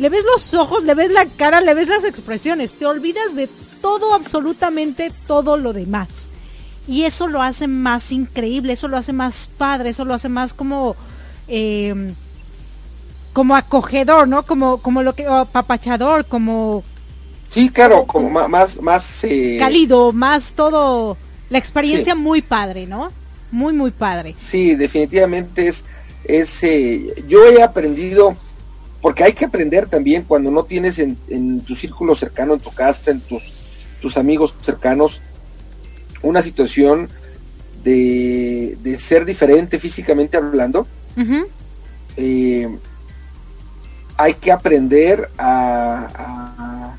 le ves los ojos, le ves la cara, le ves las expresiones, te olvidas de todo, absolutamente todo lo demás. Y eso lo hace más increíble, eso lo hace más padre, eso lo hace más como... Eh, como acogedor, ¿no? Como, como lo que, apapachador, como... Sí, claro, como, más, más... Eh, cálido, más todo, la experiencia muy padre, ¿no? Muy, muy padre. Sí, definitivamente es, es eh, yo he aprendido, porque hay que aprender también cuando no tienes en, en tu círculo cercano, en tu casa, en tus, tus amigos cercanos, una situación de, de ser diferente físicamente hablando. eh, hay que aprender a,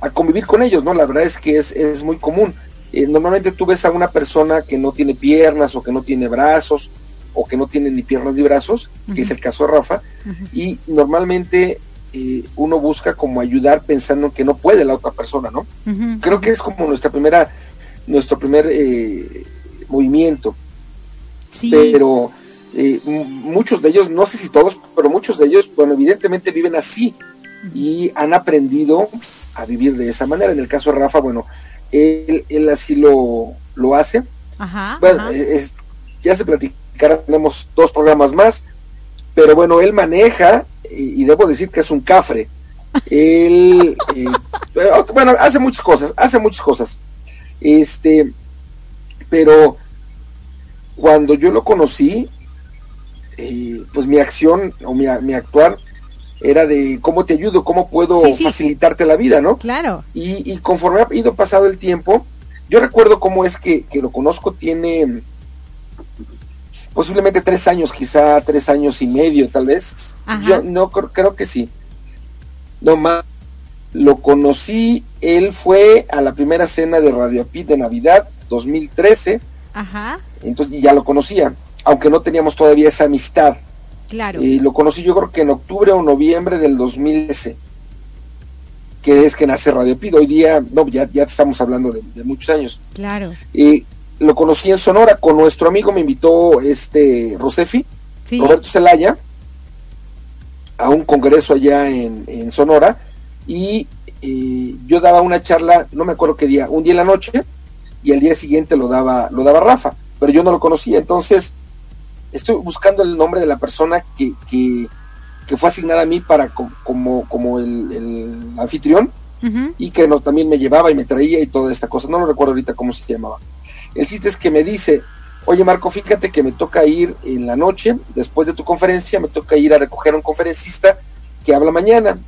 a, convivir con ellos, ¿no? La verdad es que es, muy común. Eh, normalmente tú ves a una persona que no tiene piernas o que no tiene brazos o que no tiene ni piernas ni brazos, que es el caso de Rafa, y normalmente eh, uno busca como ayudar pensando que no puede la otra persona, ¿no? Creo que es como nuestra primera, nuestro primer eh, movimiento. Sí. Pero eh, muchos de ellos, no sé si todos, pero muchos de ellos, bueno, evidentemente viven así y han aprendido a vivir de esa manera. En el caso de Rafa, bueno, él, él así lo, lo hace. Ajá, bueno, ya se platicará, tenemos dos programas más, pero bueno, él maneja y, debo decir que es un cafre. él, eh, bueno, hace muchas cosas, hace muchas cosas. Este, pero cuando yo lo conocí, eh, pues mi acción o mi, mi, actuar era de cómo te ayudo, cómo puedo facilitarte la vida, ¿no? Claro. Y, conforme ha ido pasado el tiempo, yo recuerdo cómo es que, lo conozco, tiene posiblemente tres años, quizá tres años y medio, tal vez. Yo no creo, que sí. No más. Lo conocí, él fue a la primera cena de Radio Pit de Navidad 2013. Ajá. Entonces ya lo conocía aunque no teníamos todavía esa amistad. Claro. Y lo conocí yo creo que en octubre o noviembre del 2013, que es que nace Radio Pido. Hoy día, no, ya, ya estamos hablando de, muchos años. Claro. Y lo conocí en Sonora, con nuestro amigo me invitó este Rosefi, Roberto Zelaya, a un congreso allá en, Sonora, y eh, yo daba una charla, no me acuerdo qué día, un día en la noche, y al día siguiente lo daba, lo daba Rafa, pero yo no lo conocía, entonces estoy buscando el nombre de la persona que, que, fue asignada a mí para como, como el, anfitrión y que no, también me llevaba y me traía y toda esta cosa. No lo recuerdo ahorita cómo se llamaba. El chiste es que me dice, oye Marco, fíjate que me toca ir en la noche, después de tu conferencia, me toca ir a recoger a un conferencista que habla mañana.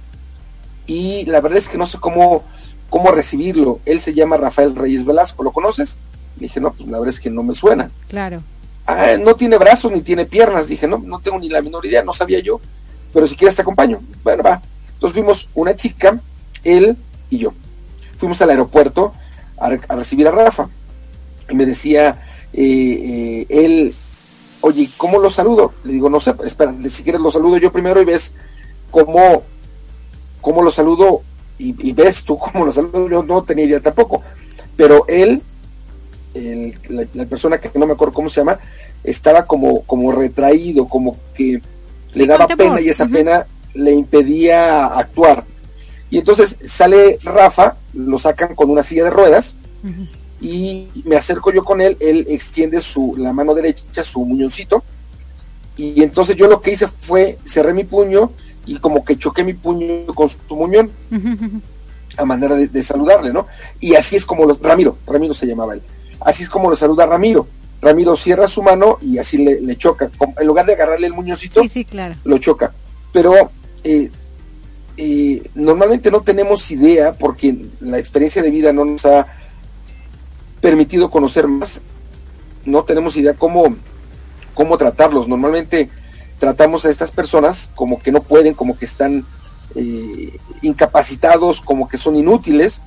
Y la verdad es que no sé cómo, cómo recibirlo. Él se llama Rafael Reyes Velasco, ¿lo conoces? Le dije, no, pues la verdad es que no me suena. Claro. Ah, no tiene brazos ni tiene piernas. Dije, no, no tengo ni la menor idea, no sabía yo, pero si quieres te acompaño. Bueno, va. Entonces fuimos una chica, él y yo. Fuimos al aeropuerto a, recibir a Rafa. Y me decía eh, eh, él, oye, ¿cómo lo saludo? Le digo, no sé, espera, si quieres lo saludo yo primero y ves cómo, cómo lo saludo y, y ves tú cómo lo saludo. Yo no tenía idea tampoco. Pero él la, persona que no me acuerdo cómo se llama, estaba como, como retraído, como que le daba pena y esa pena le impedía actuar. Y entonces sale Rafa, lo sacan con una silla de ruedas y me acerco yo con él, él extiende su, la mano derecha, su muñoncito, y entonces yo lo que hice fue cerré mi puño y como que choqué mi puño con su muñón a manera de, de, saludarle, ¿no? Y así es como los, Ramiro, Ramiro se llamaba él. Así es como lo saluda Ramiro. Ramiro cierra su mano y así le, choca. En lugar de agarrarle el muñoncito, lo choca. Pero eh, eh, normalmente no tenemos idea, porque la experiencia de vida no nos ha permitido conocer más, no tenemos idea cómo, cómo tratarlos. Normalmente tratamos a estas personas como que no pueden, como que están eh, incapacitados, como que son inútiles,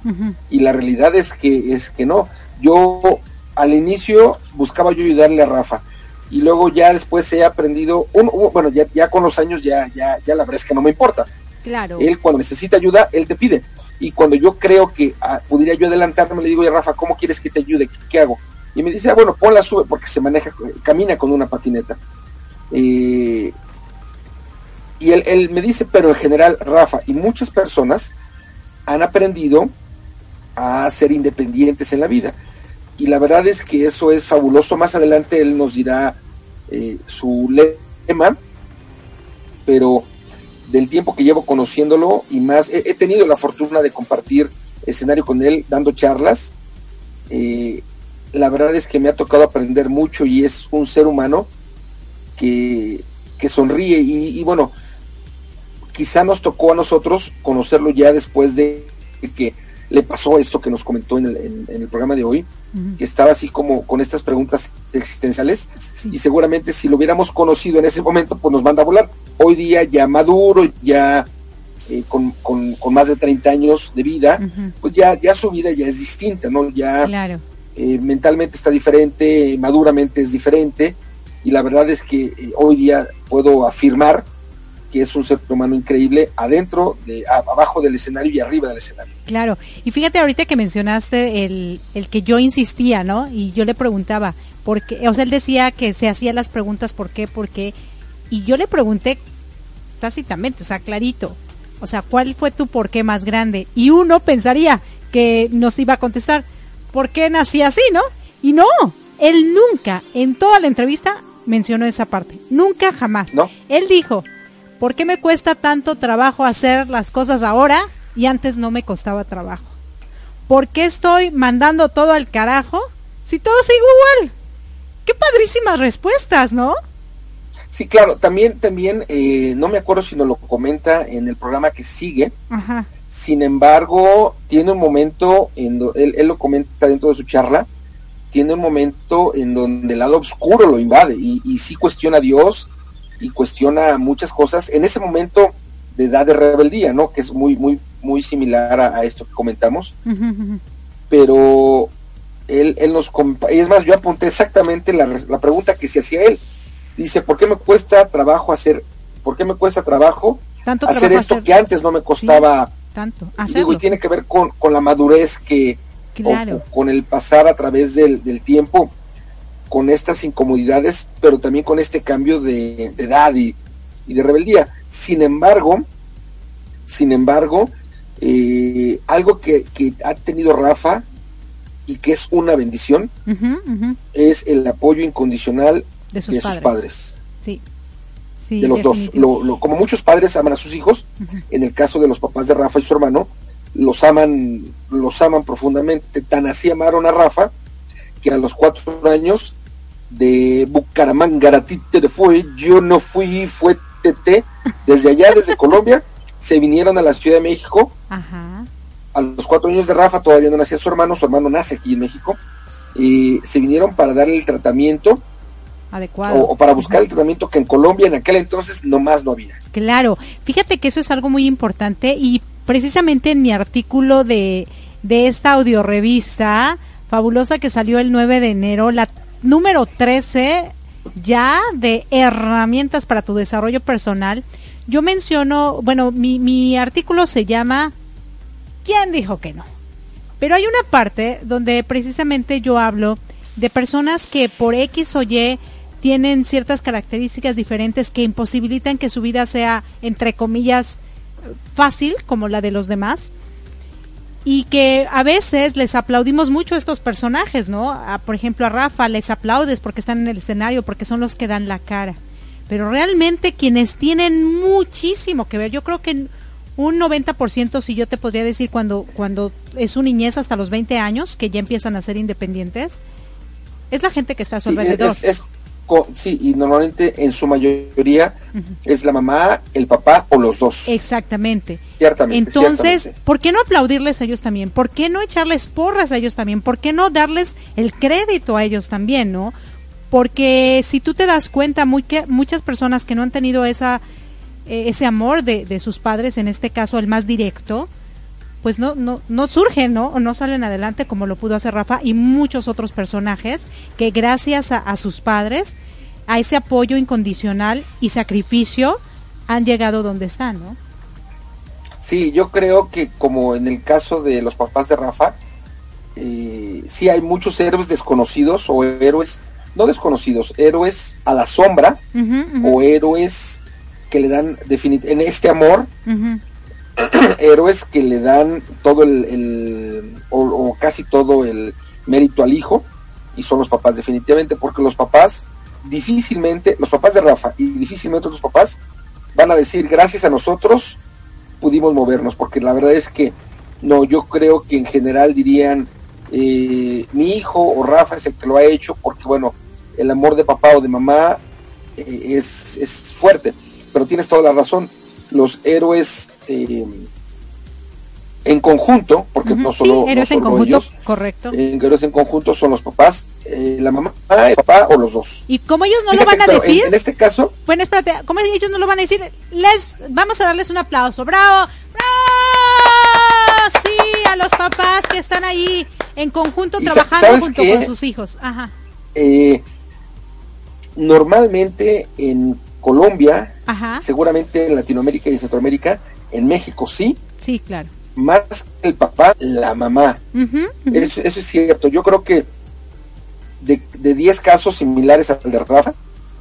y la realidad es que, es que no yo al inicio buscaba yo ayudarle a Rafa y luego ya después he aprendido, bueno, ya, ya con los años ya, ya, ya la verdad es que no me importa, Claro. Él cuando necesita ayuda, él te pide. Y cuando yo creo que ah, pudiera yo adelantarme, le digo, oye Rafa, ¿cómo quieres que te ayude? ¿Qué, hago? Y me dice, ah, bueno, ponla, sube, porque se maneja, camina con una patineta. Eh, y él, él me dice, pero en general, Rafa, y muchas personas han aprendido a ser independientes en la vida. Y la verdad es que eso es fabuloso. Más adelante él nos dirá eh, su lema, pero del tiempo que llevo conociéndolo y más, he, tenido la fortuna de compartir escenario con él, dando charlas. Eh, la verdad es que me ha tocado aprender mucho y es un ser humano que, que sonríe y, y bueno, quizá nos tocó a nosotros conocerlo ya después de que le pasó esto que nos comentó en el, en, en el programa de hoy, que estaba así como con estas preguntas existenciales y seguramente si lo hubiéramos conocido en ese momento pues nos manda a volar. Hoy día ya maduro, ya eh, con, con, con más de 30 años de vida, pues ya, ya su vida ya es distinta, ¿no? Ya Claro. eh, mentalmente está diferente, maduramente es diferente y la verdad es que eh, hoy día puedo afirmar que es un ser humano increíble adentro, de, a- abajo del escenario y arriba del escenario. Claro, y fíjate ahorita que mencionaste el, el que yo insistía, ¿no? Y yo le preguntaba, por qué, o sea, él decía que se hacía las preguntas, ¿por qué? ¿Por qué? Y yo le pregunté tácitamente, o sea, clarito, o sea, ¿cuál fue tu por qué más grande? Y uno pensaría que nos iba a contestar, ¿por qué nací así, no? Y no, él nunca, en toda la entrevista, mencionó esa parte, nunca jamás. ¿No? Él dijo, ¿por qué me cuesta tanto trabajo hacer las cosas ahora y antes no me costaba trabajo? ¿Por qué estoy mandando todo al carajo si todo sigue igual? Qué padrísimas respuestas, ¿no? Sí, claro, también, también, eh, no me acuerdo si nos lo comenta en el programa que sigue, Ajá. sin embargo, tiene un momento, en do- él, él lo comenta dentro de su charla, tiene un momento en donde el lado oscuro lo invade y, y sí cuestiona a Dios y cuestiona muchas cosas en ese momento de edad de rebeldía, ¿no? Que es muy, muy, muy similar a, a esto que comentamos, pero él, él nos y es más, yo apunté exactamente la, la pregunta que se hacía él. Dice, ¿por qué me cuesta trabajo hacer, por qué me cuesta trabajo Tanto hacer esto hacer- que antes no me costaba? Tanto. Y Hacerlo. digo, y tiene que ver con, con la madurez que, o- Claro. o con el pasar a través del, del tiempo, con estas incomodidades, pero también con este cambio de, de edad y, y de rebeldía. Sin embargo, sin embargo, eh, algo que, que ha tenido Rafa y que es una bendición es el apoyo incondicional De sus de sus padres. Sí. Sí, de los dos. definitivo. Lo- lo- como muchos padres aman a sus hijos, en el caso de los papás de Rafa y su hermano, los aman, los aman profundamente. Tan así amaron a Rafa que a los cuatro años de Bucaramanga, a ti te fue, yo no fui, fue TT, desde allá, desde Colombia, se vinieron a la Ciudad de México. Ajá. A los cuatro años de Rafa todavía no nacía su hermano, su hermano nace aquí en México. Y se vinieron para darle el tratamiento Adecuado. o, o para buscar el tratamiento que en Colombia en aquel entonces nomás no había. Claro, fíjate que eso es algo muy importante y precisamente en mi artículo de, de esta audiorevista fabulosa que salió el 9 de enero, la número 13 ya de herramientas para tu desarrollo personal, yo menciono, bueno, mi, mi artículo se llama ¿Quién dijo que no? Pero hay una parte donde precisamente yo hablo de personas que por X o Y tienen ciertas características diferentes que imposibilitan que su vida sea, entre comillas, fácil como la de los demás. Y que a veces les aplaudimos mucho a estos personajes, ¿no? A, por ejemplo, a Rafa les aplaudes porque están en el escenario, porque son los que dan la cara. Pero realmente quienes tienen muchísimo que ver, yo creo que un 90% si yo te podría decir cuando cuando es su niñez hasta los 20 años que ya empiezan a ser independientes es la gente que está a su Sí, alrededor es- es sí, y normalmente en su mayoría es la mamá, el papá o los dos. exactamente Ciertamente. entonces ciertamente. ¿por qué no aplaudirles a ellos también? ¿por qué no echarles porras a ellos también? ¿por qué no darles el crédito a ellos también? ¿no? porque si tú te das cuenta muy que, muchas personas que no han tenido esa eh, ese amor de, de sus padres en este caso el más directo pues no, no, no surgen, ¿no? O no salen adelante como lo pudo hacer Rafa y muchos otros personajes que gracias a, a sus padres, a ese apoyo incondicional y sacrificio, han llegado donde están, ¿no? Sí, yo creo que como en el caso de los papás de Rafa, eh, sí hay muchos héroes desconocidos o héroes, no desconocidos, héroes a la sombra o héroes que le dan en este amor, héroes que le dan todo el, o, casi todo el mérito al hijo y son los papás definitivamente porque los papás difícilmente, los papás de Rafa y difícilmente los papás van a decir gracias a nosotros pudimos movernos, porque la verdad es que no, yo creo que en general dirían eh, mi hijo o Rafa es el que lo ha hecho, porque bueno, el amor de papá o de mamá eh, es, es, fuerte, pero tienes toda la razón, los héroes eh, en conjunto, porque no solo, héroes en conjunto, correcto. héroes en conjunto son los papás, la mamá, el papá o los dos. Y como ellos no lo van a decir, en, este caso, bueno, espérate, como ellos no lo van a decir, les vamos a darles un aplauso, bravo, bravo, sí, a los papás que están ahí en conjunto trabajando junto con sus hijos. Ajá. Eh, normalmente en Colombia, seguramente en Latinoamérica y Centroamérica, en México sí. Sí, claro. Más que el papá, la mamá. Eso, es cierto. Yo creo que de 10 casos similares al de Rafa,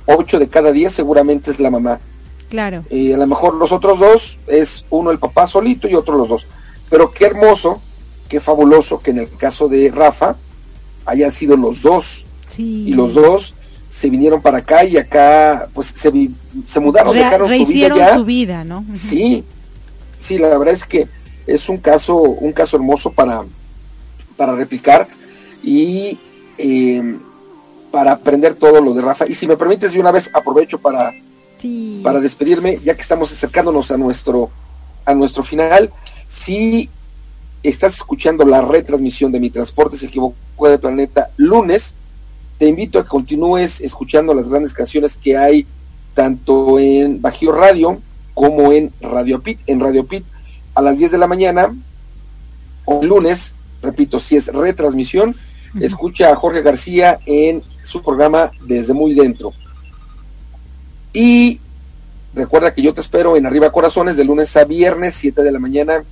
8 de cada 10 seguramente es la mamá. Claro. Y a lo mejor los otros dos es uno el papá solito y otro los dos. Pero qué hermoso, qué fabuloso que en el caso de Rafa hayan sido los dos. Y los dos se vinieron para acá y acá pues se, se mudaron, dejaron su vida ya. su vida, ¿no? Sí, sí, la verdad es que es un caso, un caso hermoso para, para replicar y eh, para aprender todo lo de Rafa. Y si me permites, de una vez aprovecho para, para despedirme, ya que estamos acercándonos a nuestro, a nuestro final. Si estás escuchando la retransmisión de Mi Transporte se equivocó de planeta lunes, te invito a que continúes escuchando las grandes canciones que hay tanto en Bajío Radio como en Radio Pit. En Radio Pit a las 10 de la mañana o lunes, repito, si es retransmisión, escucha a Jorge García en su programa Desde Muy Dentro. Y recuerda que yo te espero en Arriba Corazones de lunes a viernes, 7 de la mañana,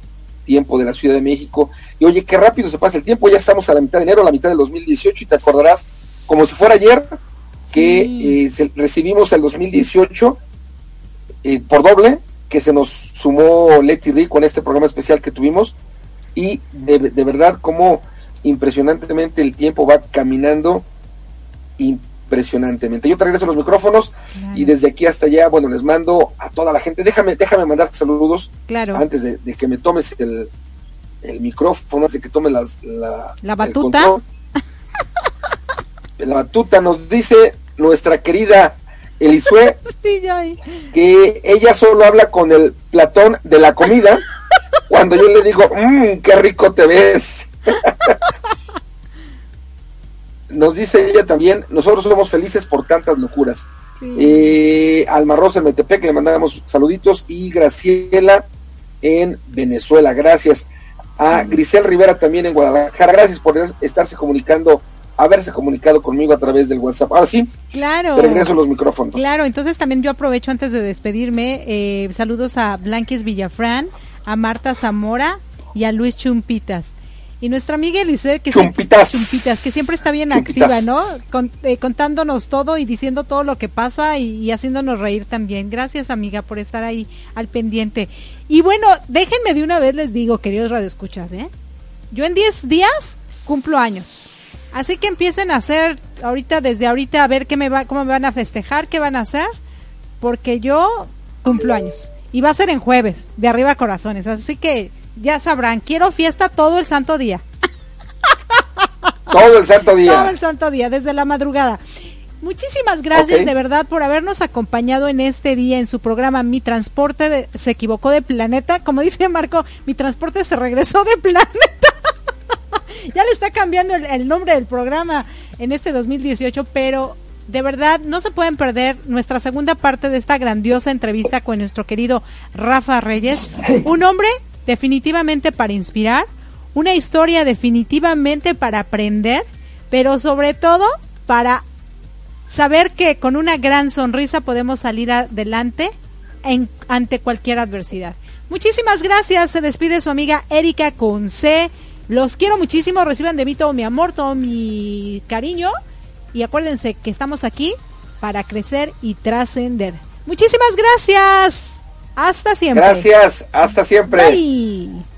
tiempo de la Ciudad de México. Y oye, qué rápido se pasa el tiempo, ya estamos a la mitad de enero, a la mitad del 2018, y te acordarás, como si fuera ayer, que eh, recibimos el 2018 eh, por doble, que se nos sumó Leti Rick con este programa especial que tuvimos, y de, de verdad, como impresionantemente el tiempo va caminando impresionantemente. Yo te regreso los micrófonos y desde aquí hasta allá, bueno, les mando a toda la gente. Déjame, déjame mandarte saludos claro. antes de, que me tomes el, el micrófono, antes de que tome las, la, la batuta. La batuta nos dice nuestra querida Elisue que ella solo habla con el platón de la comida cuando yo le digo, mmm, qué rico te ves. Nos dice ella también, nosotros somos felices por tantas locuras. Eh, Alma Rosa en Metepec, le mandamos saluditos y Graciela en Venezuela, gracias. A Grisel Rivera también en Guadalajara, gracias por estarse comunicando, haberse comunicado conmigo a través del WhatsApp. Ahora sí, claro. te regreso los micrófonos. Claro, entonces también yo aprovecho antes de despedirme, eh, saludos a Blanquis Villafrán, a Marta Zamora y a Luis Chumpitas. Y nuestra amiga Eliseo, que, chumpitas. que siempre está bien activa, ¿no? Eh, contándonos todo y diciendo todo lo que pasa y, haciéndonos reír también. Gracias, amiga, por estar ahí al pendiente. Y bueno, déjenme de una vez les digo, queridos radioescuchas, ¿eh? Yo en 10 días cumplo años. Así que empiecen a hacer ahorita, desde ahorita, a ver qué me va, cómo me van a festejar, qué van a hacer, porque yo cumplo años. Y va a ser en jueves, de arriba corazones. Así que ya sabrán, quiero fiesta todo el santo día. Todo el santo día. Todo el santo día, desde la madrugada. Muchísimas gracias de verdad por habernos acompañado en este día en su programa Mi Transporte se equivocó de planeta. Como dice Marco, mi transporte se regresó de planeta. ya le está cambiando el, nombre del programa en este 2018, pero de verdad, no se pueden perder nuestra segunda parte de esta grandiosa entrevista con nuestro querido Rafa Reyes. Un hombre definitivamente para inspirar, una historia definitivamente para aprender, pero sobre todo para saber que con una gran sonrisa podemos salir adelante ante cualquier adversidad. Muchísimas gracias. Se despide su amiga Erika Conce los quiero muchísimo, reciban de mí todo mi amor, todo mi cariño y acuérdense que estamos aquí para crecer y trascender. Muchísimas gracias. Hasta siempre. Gracias, hasta siempre. Bye.